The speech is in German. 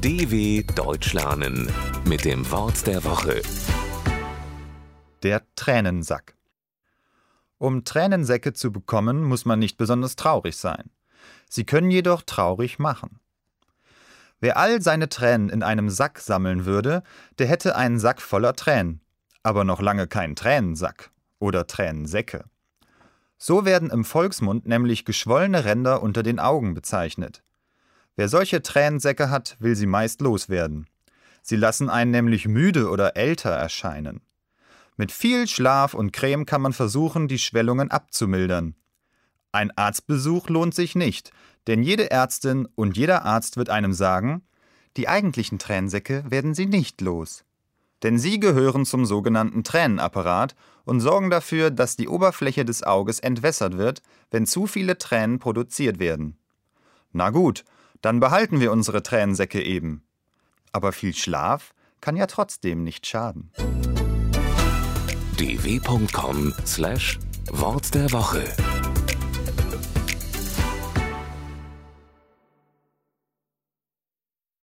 DW Deutsch lernen mit dem Wort der Woche. Der Tränensack. Um Tränensäcke zu bekommen, muss man nicht besonders traurig sein. Sie können jedoch traurig machen. Wer all seine Tränen in einem Sack sammeln würde, der hätte einen Sack voller Tränen, aber noch lange keinen Tränensack oder Tränensäcke. So werden im Volksmund nämlich geschwollene Ränder unter den Augen bezeichnet. Wer solche Tränensäcke hat, will sie meist loswerden. Sie lassen einen nämlich müde oder älter erscheinen. Mit viel Schlaf und Creme kann man versuchen, die Schwellungen abzumildern. Ein Arztbesuch lohnt sich nicht, denn jede Ärztin und jeder Arzt wird einem sagen, die eigentlichen Tränensäcke werden Sie nicht los. Denn sie gehören zum sogenannten Tränenapparat und sorgen dafür, dass die Oberfläche des Auges entwässert wird, wenn zu viele Tränen produziert werden. Na gut, dann behalten wir unsere Tränensäcke eben. Aber viel Schlaf kann ja trotzdem nicht schaden. dw.com/wort der Woche